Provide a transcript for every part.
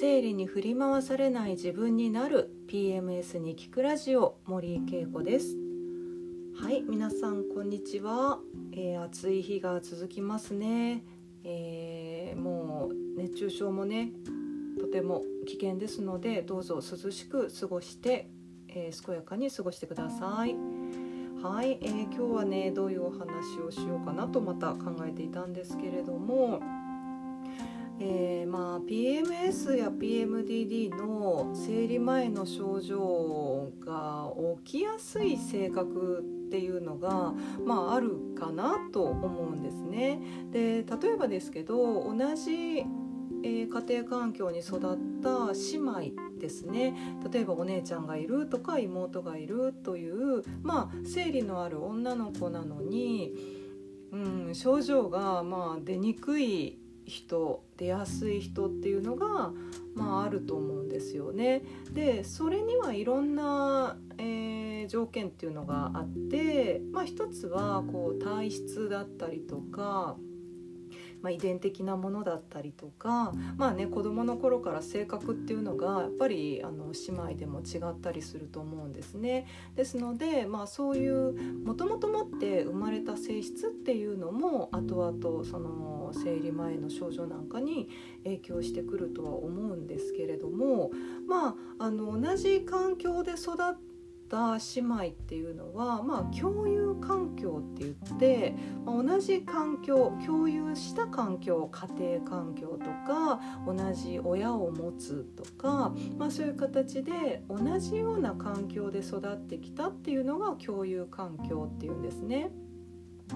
生理に振り回されない自分になる PMS に聞くラジオ森井恵子です。はい皆さんこんにちは、えー、暑い日が続きますね、えー、もう熱中症もねとても危険ですのでどうぞ涼しく過ごして、えー、健やかに過ごしてください。はい、えー、今日はねどういうお話をしようかなとまた考えていたんですけれどもえー、まあ、PMS や PMDD の生理前の症状が起きやすい性格っていうのが、まあ、あるかなと思うんですね。で例えばですけど同じ、えー、家庭環境に育った姉妹ですね例えばお姉ちゃんがいるとか妹がいるという、まあ、生理のある女の子なのに、うん、症状がまあ出にくい人出やすい人っていうのが、まあ、あると思うんですよね。でそれにはいろんな、えー、条件っていうのがあって、まあ、一つはこう体質だったりとかまあ、遺伝的なものだったりとかまあね子どもの頃から性格っていうのがやっぱりあの姉妹でも違ったりすると思うんですね。ですので、まあ、そういうもともと持って生まれた性質っていうのも後々その生理前の症状なんかに影響してくるとは思うんですけれどもまああの同じ環境で育ってった姉妹っていうのは、まあ、共有環境って言って、まあ、同じ環境共有した環境家庭環境とか同じ親を持つとか、まあ、そういう形で同じような環境で育ってきたっていうのが共有環境っていうんですね。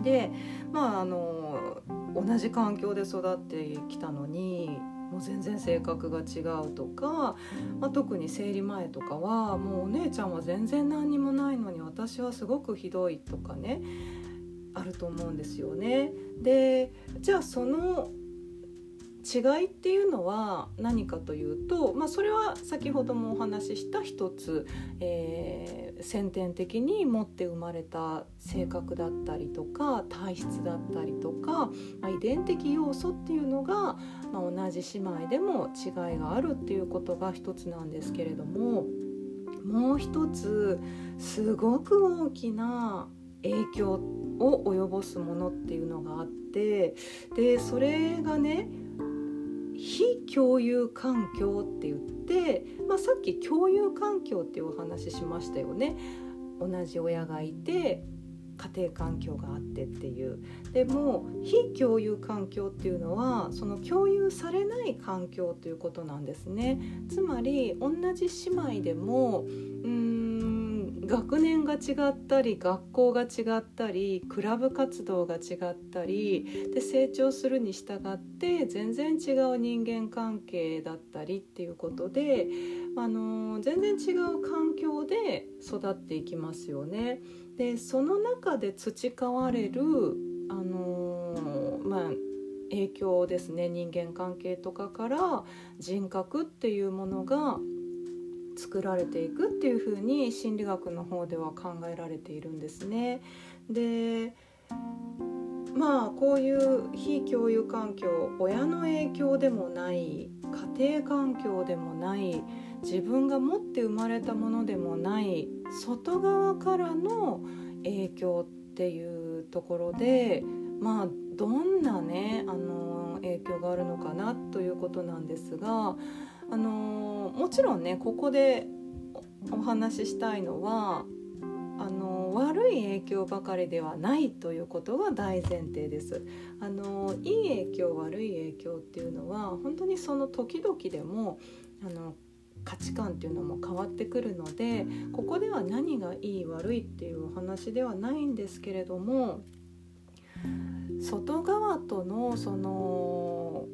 でまああの同じ環境で育ってきたのにもう全然性格が違うとか、まあ、特に生理前とかはもうお姉ちゃんは全然何にもないのに私はすごくひどいとかねあると思うんですよね。でじゃあその違いっていうのは何かというと、まあ、それは先ほどもお話しした一つ、えー、先天的に持って生まれた性格だったりとか体質だったりとか、まあ、遺伝的要素っていうのが、まあ、同じ姉妹でも違いがあるっていうことが一つなんですけれどももう一つすごく大きな影響を及ぼすものっていうのがあってでそれがね非共有環境って言って、まあ、さっき共有環境っていうお話ししましたよね。同じ親がいて家庭環境があってっていうでも非共有環境っていうのはその共有されない環境ということなんですねつまり同じ姉妹でもうん学年が違ったり学校が違ったりクラブ活動が違ったりで成長するに従って全然違う人間関係だったりっていうことで、あの全然違う環境で育っていきますよね。でその中で培われる、あのまあ影響ですね人間関係とかから人格っていうものが作られていくっていうふうに心理学の方では考えられているんですね。でまあこういう非共有環境親の影響でもない家庭環境でもない自分が持って生まれたものでもない外側からの影響っていうところでまあどんなねあの影響があるのかなということなんですがあのもちろんねここでお話ししたいのはあの悪い影響ばかりではないということが大前提です。あのいい影響悪い影響っていうのは本当にその時々でもあの価値観っていうのも変わってくるのでここでは何がいい悪いっていうお話ではないんですけれども外側とのその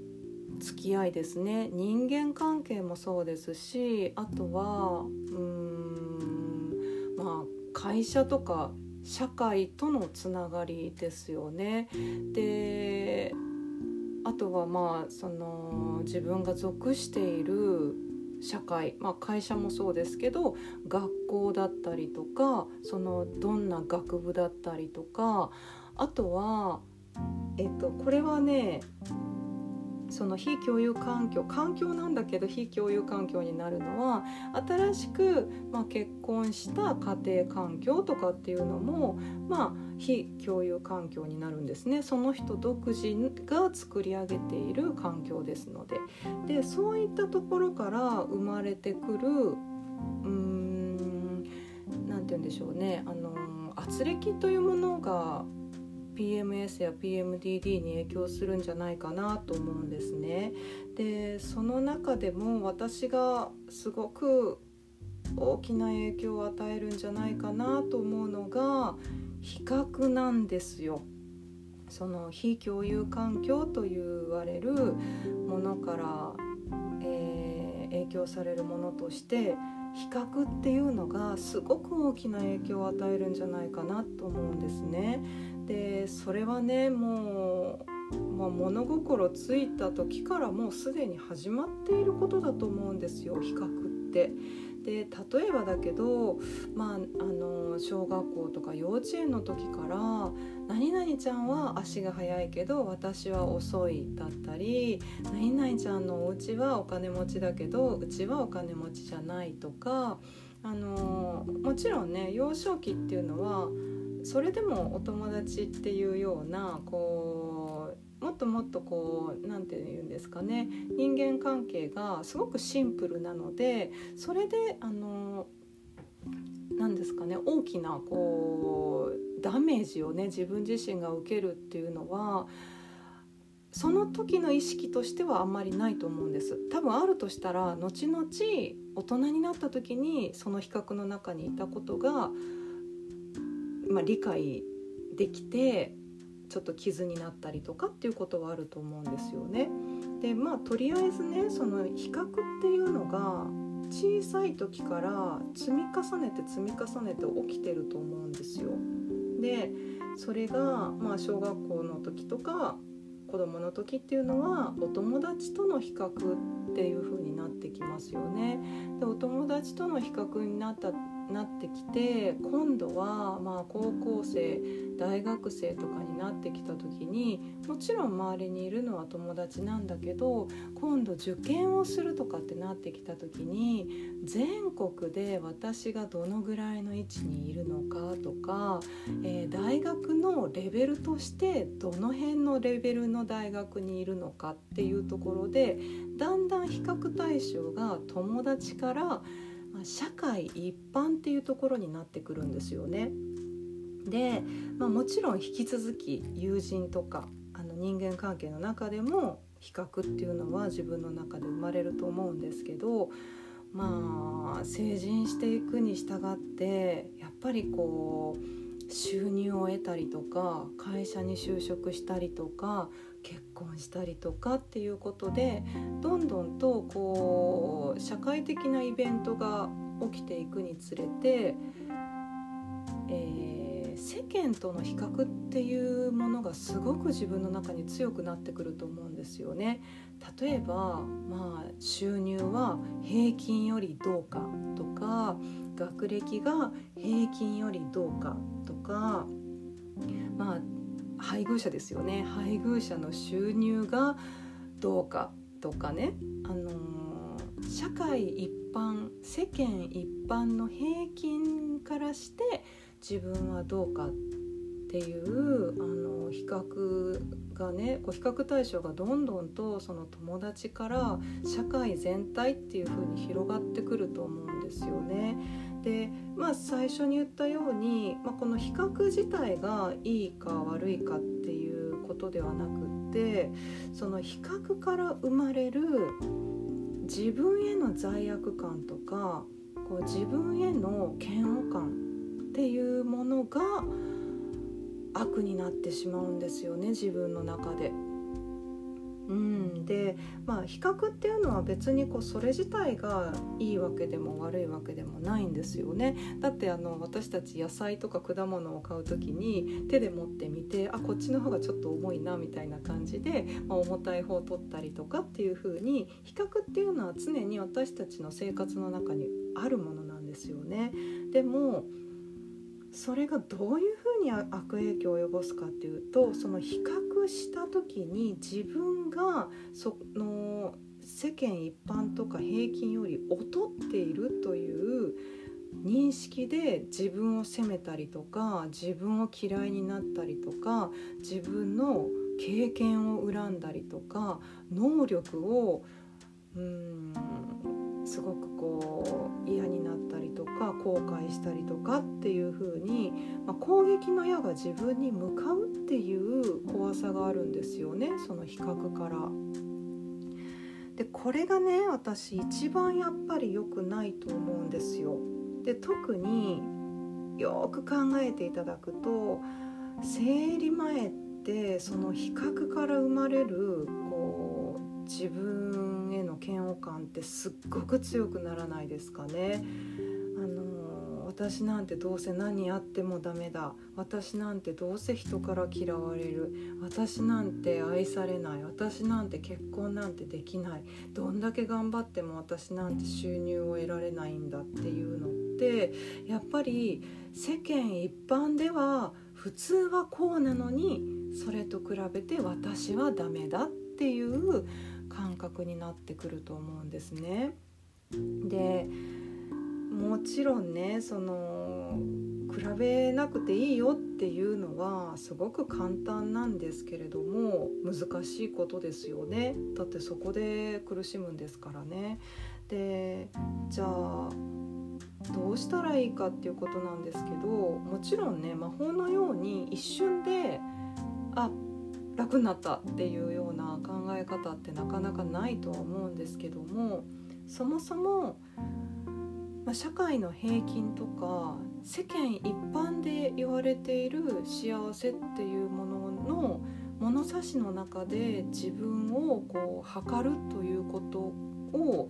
付き合いですね人間関係もそうですしあとはうんまあ会社とか社会とのつながりですよね。であとはまあその自分が属している社会、まあ、会社もそうですけど学校だったりとかそのどんな学部だったりとかあとは、えっと、これはねその非共有環境環境なんだけど非共有環境になるのは新しく、まあ、結婚した家庭環境とかっていうのも、まあ、非共有環境になるんですね。その人独自が作り上げている環境ですので。でそういったところから生まれてくるうーん何て言うんでしょうね。あの圧力というものが PMS や PMDD に影響するんじゃないかなと思うんですね。でその中でも私がすごく大きな影響を与えるんじゃないかなと思うのが比較なんですよ。その非共有環境と言われるものから、えー、影響されるものとして比較っていうのがすごく大きな影響を与えるんじゃないかなと思うんですね。でそれはねもう、まあ、物心ついた時からもうすでに始まっていることだと思うんですよ比較って。で例えばだけど、まあ、あの小学校とか幼稚園の時から「何々ちゃんは足が速いけど私は遅い」だったり「何々ちゃんのお家はお金持ちだけどうちはお金持ちじゃない」とかあのもちろんね幼少期っていうのはそれでもお友達っていうようなこうもっともっとこう何て言うんですかね人間関係がすごくシンプルなのでそれであの何ですかね大きなこうダメージをね自分自身が受けるっていうのはその時の意識としてはあんまりないと思うんです。多分あるとしたら後々大人になった時にその比較の中にいたことがまあ、理解できてちょっと傷になったりとかっていうことはあると思うんですよね。でまあとりあえずねその比較っていうのが小さい時から積み重ねて積み重ねて起きてると思うんですよ。でそれがまあ小学校の時とか子供の時っていうのはお友達との比較っていう風になってきますよね。でお友達との比較になったなってきて今度はまあ高校生大学生とかになってきた時にもちろん周りにいるのは友達なんだけど今度受験をするとかってなってきた時に全国で私がどのぐらいの位置にいるのかとか、えー、大学のレベルとしてどの辺のレベルの大学にいるのかっていうところでだんだん比較対象が友達からまあ、社会一般っていうところになってくるんですよね。で、まあ、もちろん引き続き友人とかあの人間関係の中でも比較っていうのは自分の中で生まれると思うんですけどまあ成人していくに従ってやっぱりこう収入を得たりとか会社に就職したりとか結婚したりとかっていうことでどんどんとこう社会的なイベントが起きていくにつれて、えー、世間との比較っていうものがすごく自分の中に強くなってくると思うんですよね。例えば、まあ、収入は平均よりどうかとか学歴が平均よりどうかとかまあ配偶者ですよね配偶者の収入がどうかとかね、あのー、社会一般世間一般の平均からして自分はどうかっていうあの比較がねこう比較対象がどんどんとその友達から社会全体っていう風に広がってくると思うんですよね。でまあ最初に言ったように、まあ、この比較自体がいいか悪いかっていうことではなくってその比較から生まれる自分への罪悪感とかこう自分への嫌悪感っていうものが悪になってしまうんですよね自分の中で。うん、でまあ比較っていうのは別にこうそれ自体がいいわけでも悪いわけでもないんですよねだってあの私たち野菜とか果物を買う時に手で持ってみてあこっちの方がちょっと重いなみたいな感じで、まあ、重たい方を取ったりとかっていう風に比較っていうのは常に私たちの生活の中にあるものなんですよね。でもそれがどういうふうに悪影響を及ぼすかっていうとその比較した時に自分がその世間一般とか平均より劣っているという認識で自分を責めたりとか自分を嫌いになったりとか自分の経験を恨んだりとか能力をうん後悔したりとかっていう風に、まあ、攻撃の矢が自分に向かうっていう怖さがあるんですよねその比較から。でこれがね私一番やっぱり良くないと思うんですよ。で特によく考えていただくと生理前ってその比較から生まれるこう自分への嫌悪感ってすっごく強くならないですかね。私なんてどうせ何やってもダメだ。私なんてどうせ人から嫌われる。私なんて愛されない。私なんて結婚なんてできない。どんだけ頑張っても私なんて収入を得られないんだっていうのってやっぱり世間一般では普通はこうなのにそれと比べて私はダメだっていう感覚になってくると思うんですね。でもちろんねその比べなくていいよっていうのはすごく簡単なんですけれども難しいことですよねだってそこで苦しむんですからね。でじゃあどうしたらいいかっていうことなんですけどもちろんね魔法のように一瞬であ楽になったっていうような考え方ってなかなかないとは思うんですけどもそもそも、まあ、社会の平均とか世間一般で言われている幸せっていうものの物差しの中で自分をこう測るということを、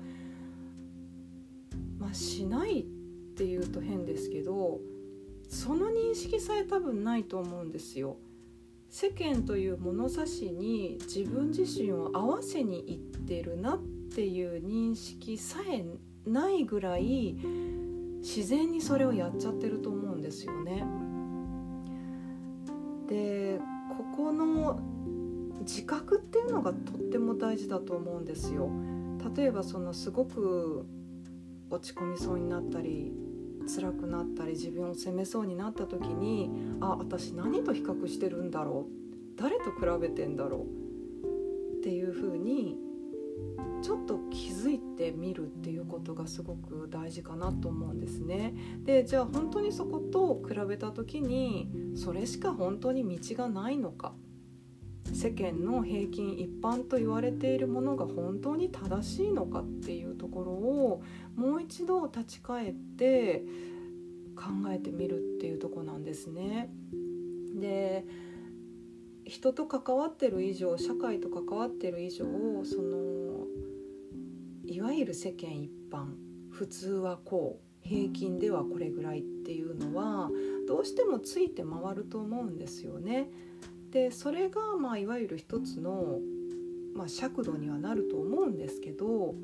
まあ、しないっていうと変ですけどその認識さえ多分ないと思うんですよ。世間という物差しに自分自身を合わせにいってるなっていう認識さえないぐらい自然にそれをやっちゃってると思うんですよね。でここの自覚っていうのがとっても大事だと思うんですよ。例えばそのすごく落ち込みそうになったり辛くなったり自分を責めそうになった時にあ私何と比較してるんだろう？誰と比べてんだろう？っていうふうにちょっと気づいてみるっていうことがすごく大事かなと思うんですね。でじゃあ本当にそこと比べた時にそれしか本当に道がないのか世間の平均一般と言われているものが本当に正しいのかっていうところをもう一度立ち返って考えてみるっていうとこなんですね。で人と関わってる以上社会と関わってる以上そのいわゆる世間一般普通はこう平均ではこれぐらいっていうのはどうしてもついて回ると思うんですよね。でそれがまあいわゆる一つの、まあ、尺度にはなると思うんですけど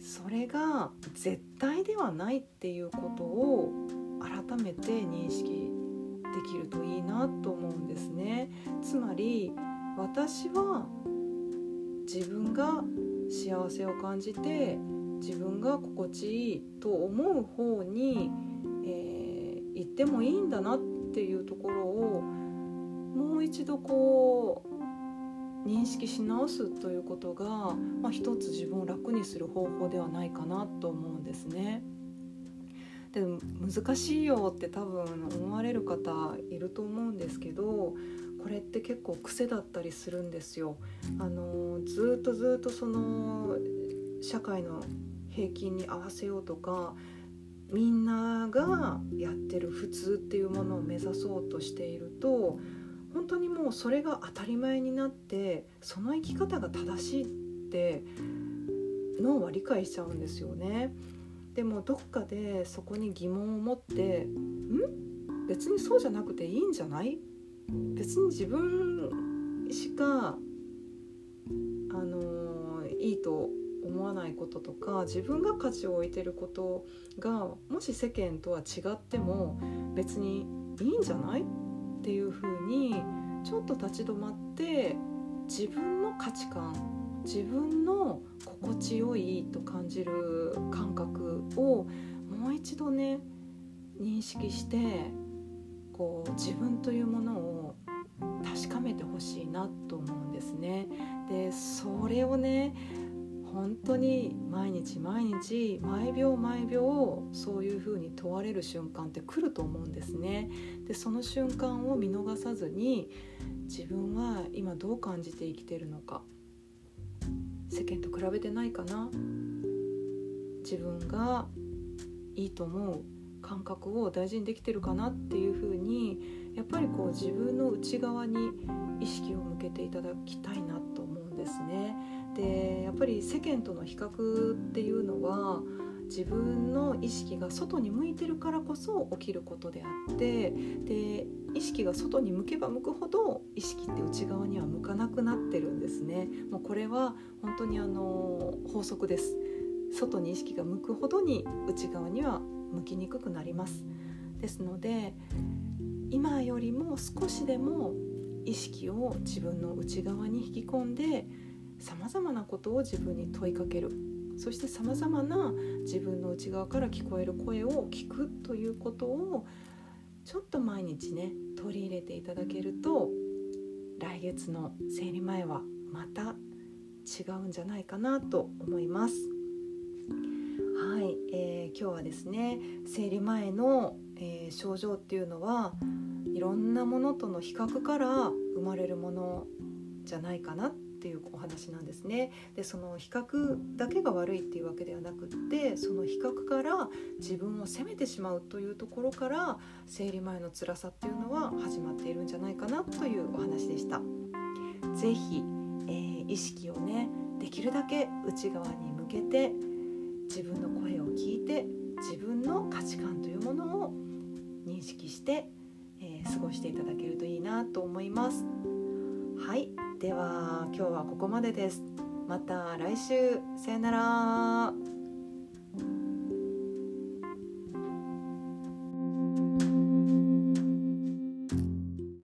それが絶対ではないっていうことを改めて認識できるといいなと思うんですね。つまり私は自分が幸せを感じて自分が心地いいと思う方に、えー、行ってもいいんだなっていうところをもう一度こう認識し直すということが、まあ、一つ自分を楽にする方法ではないかなと思うんですね。でも難しいよって多分思われる方いると思うんですけどこれって結構癖だったりするんですよ。あのずっとずっとその社会の平均に合わせようとかみんながやってる普通っていうものを目指そうとしていると本当にもうそれが当たり前になってその生き方が正しいって脳は理解しちゃうんですよね。でもどっかでそこに疑問を持って「ん？別にそうじゃなくていいんじゃない？別に自分しかあのいいと思わないこととか自分が価値を置いてることがもし世間とは違っても別にいいんじゃないっていうふうにちょっと立ち止まって自分の価値観自分の心地よいと感じる感覚をもう一度ね認識してこう自分というものを確かめてほしいなと思うんですね。でそれをね本当に毎日毎日毎秒毎秒そういうふうに問われる瞬間って来ると思うんですね。でその瞬間を見逃さずに自分は今どう感じて生きてるのか世間と比べてないかな自分がいいと思う感覚を大事にできてるかなっていうふうにやっぱりこう自分の内側に意識を向けていただきたいなと思うんですね。でやっぱり世間との比較っていうのは自分の意識が外に向いてるからこそ起きることであってで意識が外に向けば向くほど意識って内側には向かなくなってるんですね。もうこれは本当にあの法則です。外に意識が向くほどに内側には向きにくくなりますですので今よりも少しでも意識を自分の内側に引き込んでさまざまなことを自分に問いかけるそしてさまざまな自分の内側から聞こえる声を聞くということをちょっと毎日ね取り入れていただけると来月の生理前はまた違うんじゃないかなと思います。はい、えー、今日はですね生理前の、えー、症状っていうのはいろんなものとの比較から生まれるものじゃないかなっていうお話なんですね。でその比較だけが悪いっていうわけではなくってその比較から自分を責めてしまうというところから生理前の辛さっていうのは始まっているんじゃないかなというお話でした。ぜひ、えー、意識をねできるだけ内側に向けて自分の声を聞いて自分の価値観というものを認識して、えー、過ごしていただけるといいなと思います。はい。では今日はここまでです。また来週。さよなら。